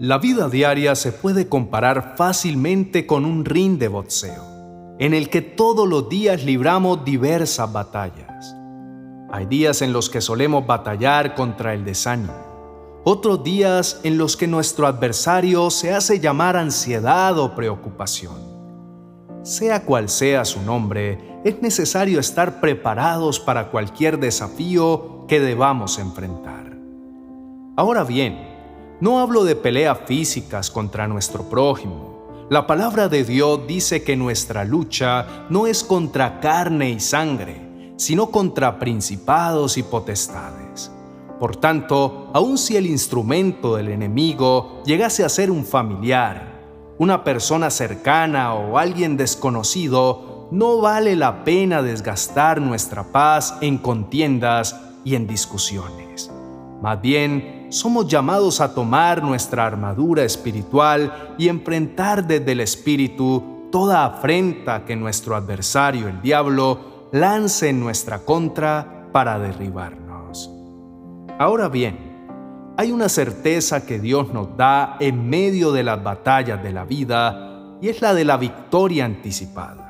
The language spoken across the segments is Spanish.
La vida diaria se puede comparar fácilmente con un ring de boxeo, en el que todos los días libramos diversas batallas. Hay días en los que solemos batallar contra el desánimo, otros días en los que nuestro adversario se hace llamar ansiedad o preocupación. Sea cual sea su nombre, es necesario estar preparados para cualquier desafío que debamos enfrentar. Ahora bien, no hablo de peleas físicas contra nuestro prójimo. La palabra de Dios dice que nuestra lucha no es contra carne y sangre, sino contra principados y potestades. Por tanto, aun si el instrumento del enemigo llegase a ser un familiar, una persona cercana o alguien desconocido, no vale la pena desgastar nuestra paz en contiendas y en discusiones. Más bien, somos llamados a tomar nuestra armadura espiritual y enfrentar desde el Espíritu toda afrenta que nuestro adversario, el diablo, lance en nuestra contra para derribarnos. Ahora bien, hay una certeza que Dios nos da en medio de las batallas de la vida y es la de la victoria anticipada.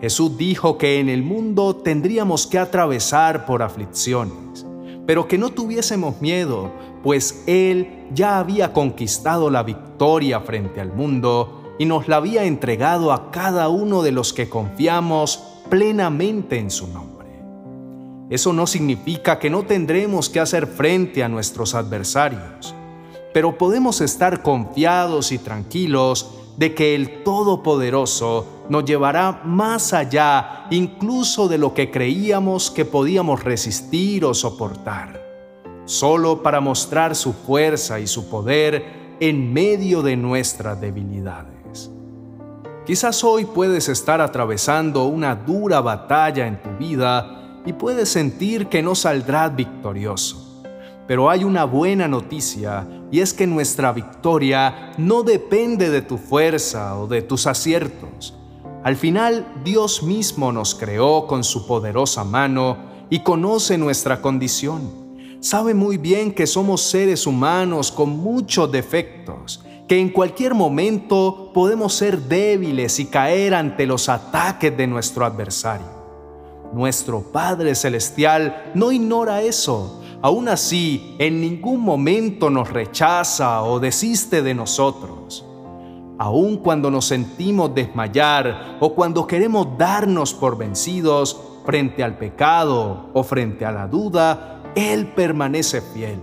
Jesús dijo que en el mundo tendríamos que atravesar por aflicciones pero que no tuviésemos miedo, pues Él ya había conquistado la victoria frente al mundo y nos la había entregado a cada uno de los que confiamos plenamente en su nombre. Eso no significa que no tendremos que hacer frente a nuestros adversarios, pero podemos estar confiados y tranquilos de que el Todopoderoso nos llevará más allá incluso de lo que creíamos que podíamos resistir o soportar, solo para mostrar su fuerza y su poder en medio de nuestras debilidades. Quizás hoy puedes estar atravesando una dura batalla en tu vida y puedes sentir que no saldrás victorioso. Pero hay una buena noticia y es que nuestra victoria no depende de tu fuerza o de tus aciertos. Al final, Dios mismo nos creó con su poderosa mano y conoce nuestra condición. Sabe muy bien que somos seres humanos con muchos defectos, que en cualquier momento podemos ser débiles y caer ante los ataques de nuestro adversario. Nuestro Padre Celestial no ignora eso aún así en ningún momento nos rechaza o desiste de nosotros. Aun cuando nos sentimos desmayar o cuando queremos darnos por vencidos frente al pecado o frente a la duda, Él permanece fiel.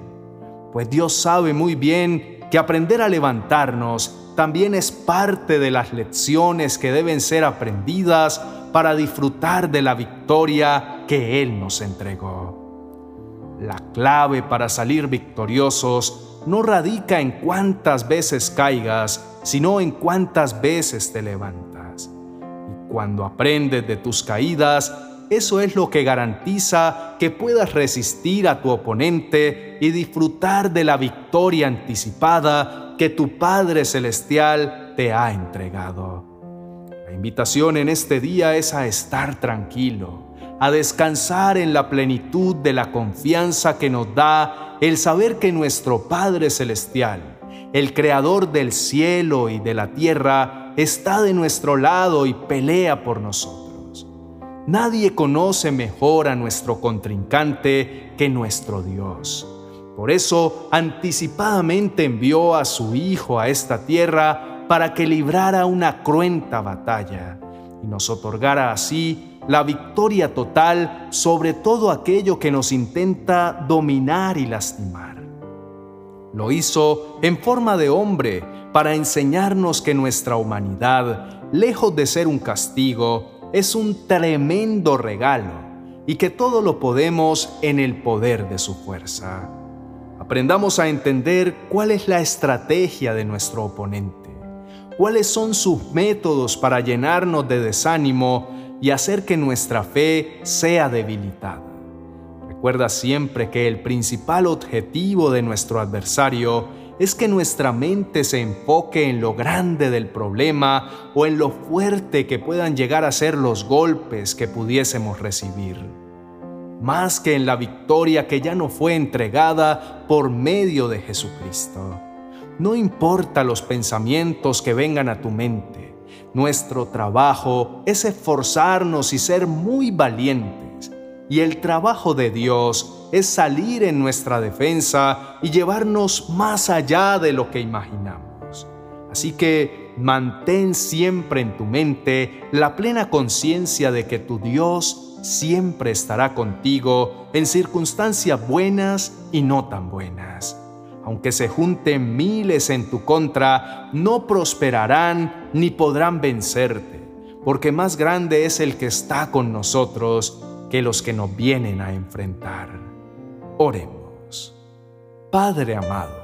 Pues Dios sabe muy bien que aprender a levantarnos también es parte de las lecciones que deben ser aprendidas para disfrutar de la victoria que Él nos entregó. La clave para salir victoriosos no radica en cuántas veces caigas, sino en cuántas veces te levantas. Y cuando aprendes de tus caídas, eso es lo que garantiza que puedas resistir a tu oponente y disfrutar de la victoria anticipada que tu Padre Celestial te ha entregado. La invitación en este día es a estar tranquilo a descansar en la plenitud de la confianza que nos da el saber que nuestro Padre Celestial, el Creador del cielo y de la tierra, está de nuestro lado y pelea por nosotros. Nadie conoce mejor a nuestro contrincante que nuestro Dios. Por eso anticipadamente envió a su Hijo a esta tierra para que librara una cruenta batalla y nos otorgara así la victoria total sobre todo aquello que nos intenta dominar y lastimar. Lo hizo en forma de hombre para enseñarnos que nuestra humanidad, lejos de ser un castigo, es un tremendo regalo y que todo lo podemos en el poder de su fuerza. Aprendamos a entender cuál es la estrategia de nuestro oponente, cuáles son sus métodos para llenarnos de desánimo y hacer que nuestra fe sea debilitada. Recuerda siempre que el principal objetivo de nuestro adversario es que nuestra mente se enfoque en lo grande del problema o en lo fuerte que puedan llegar a ser los golpes que pudiésemos recibir, más que en la victoria que ya no fue entregada por medio de Jesucristo. No importa los pensamientos que vengan a tu mente, nuestro trabajo es esforzarnos y ser muy valientes. Y el trabajo de Dios es salir en nuestra defensa y llevarnos más allá de lo que imaginamos. Así que mantén siempre en tu mente la plena conciencia de que tu Dios siempre estará contigo en circunstancias buenas y no tan buenas aunque se junten miles en tu contra, no prosperarán ni podrán vencerte, porque más grande es el que está con nosotros que los que nos vienen a enfrentar. Oremos. Padre amado,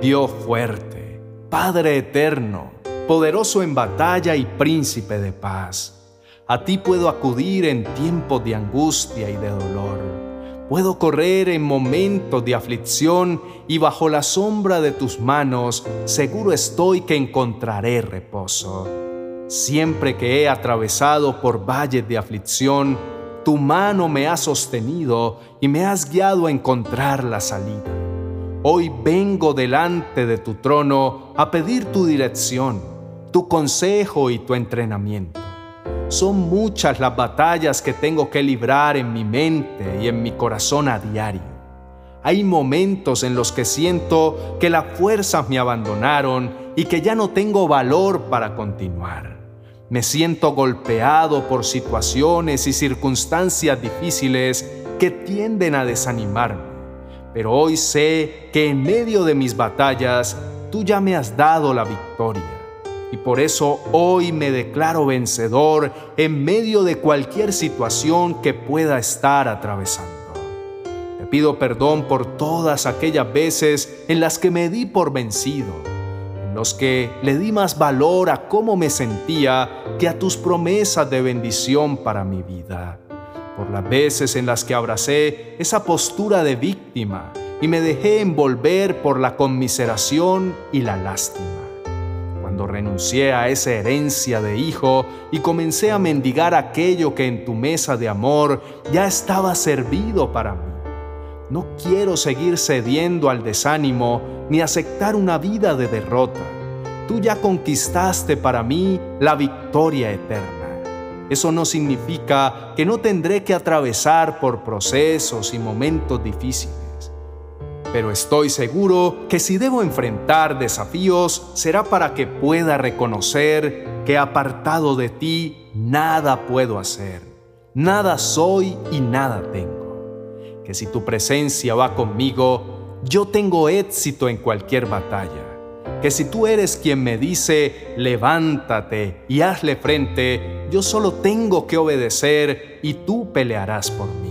Dios fuerte, Padre eterno, poderoso en batalla y príncipe de paz, a ti puedo acudir en tiempos de angustia y de dolor Puedo correr en momentos de aflicción y bajo la sombra de tus manos seguro estoy que encontraré reposo. Siempre que he atravesado por valles de aflicción, tu mano me ha sostenido y me has guiado a encontrar la salida. Hoy vengo delante de tu trono a pedir tu dirección, tu consejo y tu entrenamiento. Son muchas las batallas que tengo que librar en mi mente y en mi corazón a diario. Hay momentos en los que siento que las fuerzas me abandonaron y que ya no tengo valor para continuar. Me siento golpeado por situaciones y circunstancias difíciles que tienden a desanimarme. Pero hoy sé que en medio de mis batallas tú ya me has dado la victoria y por eso hoy me declaro vencedor en medio de cualquier situación que pueda estar atravesando. Te pido perdón por todas aquellas veces en las que me di por vencido, en los que le di más valor a cómo me sentía que a tus promesas de bendición para mi vida, por las veces en las que abracé esa postura de víctima y me dejé envolver por la conmiseración y la lástima renuncié a esa herencia de hijo y comencé a mendigar aquello que en tu mesa de amor ya estaba servido para mí. No quiero seguir cediendo al desánimo ni aceptar una vida de derrota. Tú ya conquistaste para mí la victoria eterna. Eso no significa que no tendré que atravesar por procesos y momentos difíciles pero estoy seguro que si debo enfrentar desafíos será para que pueda reconocer que apartado de ti nada puedo hacer, nada soy y nada tengo. Que si tu presencia va conmigo, yo tengo éxito en cualquier batalla. Que si tú eres quien me dice, levántate y hazle frente, yo solo tengo que obedecer y tú pelearás por mí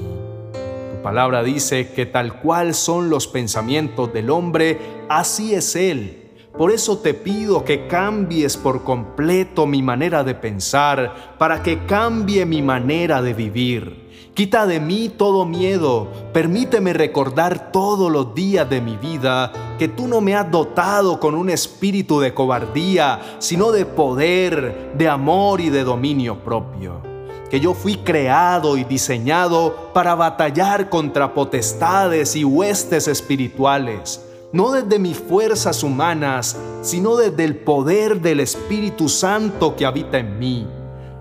palabra dice que tal cual son los pensamientos del hombre, así es él. Por eso te pido que cambies por completo mi manera de pensar, para que cambie mi manera de vivir. Quita de mí todo miedo, permíteme recordar todos los días de mi vida que tú no me has dotado con un espíritu de cobardía, sino de poder, de amor y de dominio propio que yo fui creado y diseñado para batallar contra potestades y huestes espirituales, no desde mis fuerzas humanas, sino desde el poder del Espíritu Santo que habita en mí.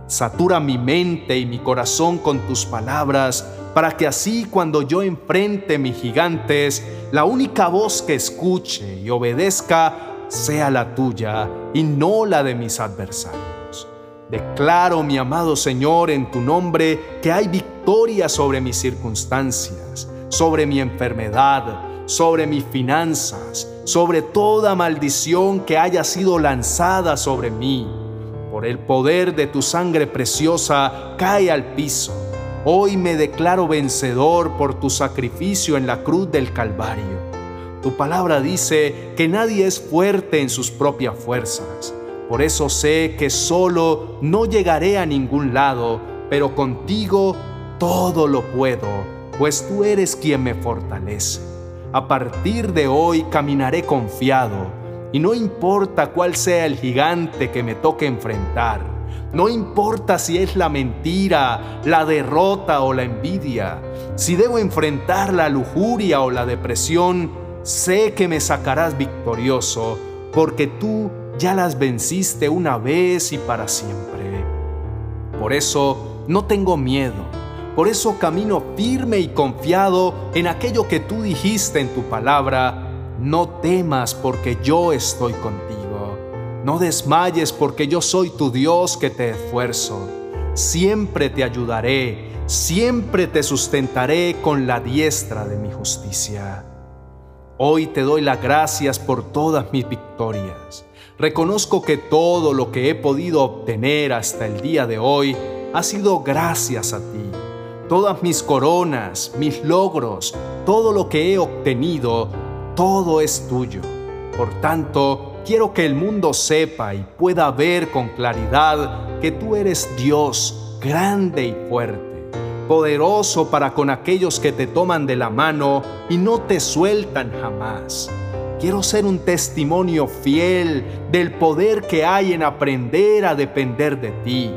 Satura mi mente y mi corazón con tus palabras, para que así cuando yo enfrente mis gigantes, la única voz que escuche y obedezca sea la tuya y no la de mis adversarios. Declaro, mi amado Señor, en tu nombre, que hay victoria sobre mis circunstancias, sobre mi enfermedad, sobre mis finanzas, sobre toda maldición que haya sido lanzada sobre mí. Por el poder de tu sangre preciosa, cae al piso. Hoy me declaro vencedor por tu sacrificio en la cruz del Calvario. Tu palabra dice que nadie es fuerte en sus propias fuerzas por eso sé que solo no llegaré a ningún lado, pero contigo todo lo puedo, pues tú eres quien me fortalece. A partir de hoy caminaré confiado, y no importa cuál sea el gigante que me toque enfrentar, no importa si es la mentira, la derrota o la envidia, si debo enfrentar la lujuria o la depresión, sé que me sacarás victorioso, porque tú ya las venciste una vez y para siempre. Por eso no tengo miedo, por eso camino firme y confiado en aquello que tú dijiste en tu palabra, no temas porque yo estoy contigo, no desmayes porque yo soy tu Dios que te esfuerzo, siempre te ayudaré, siempre te sustentaré con la diestra de mi justicia. Hoy te doy las gracias por todas mis victorias. Reconozco que todo lo que he podido obtener hasta el día de hoy ha sido gracias a ti. Todas mis coronas, mis logros, todo lo que he obtenido, todo es tuyo. Por tanto, quiero que el mundo sepa y pueda ver con claridad que tú eres Dios grande y fuerte poderoso para con aquellos que te toman de la mano y no te sueltan jamás. Quiero ser un testimonio fiel del poder que hay en aprender a depender de ti.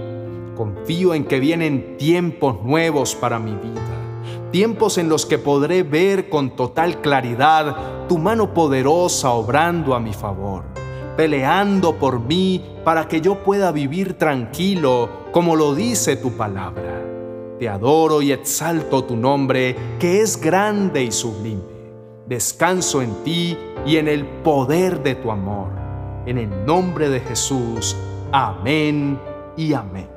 Confío en que vienen tiempos nuevos para mi vida, tiempos en los que podré ver con total claridad tu mano poderosa obrando a mi favor, peleando por mí para que yo pueda vivir tranquilo como lo dice tu palabra. Te adoro y exalto tu nombre, que es grande y sublime. Descanso en ti y en el poder de tu amor. En el nombre de Jesús. Amén y amén.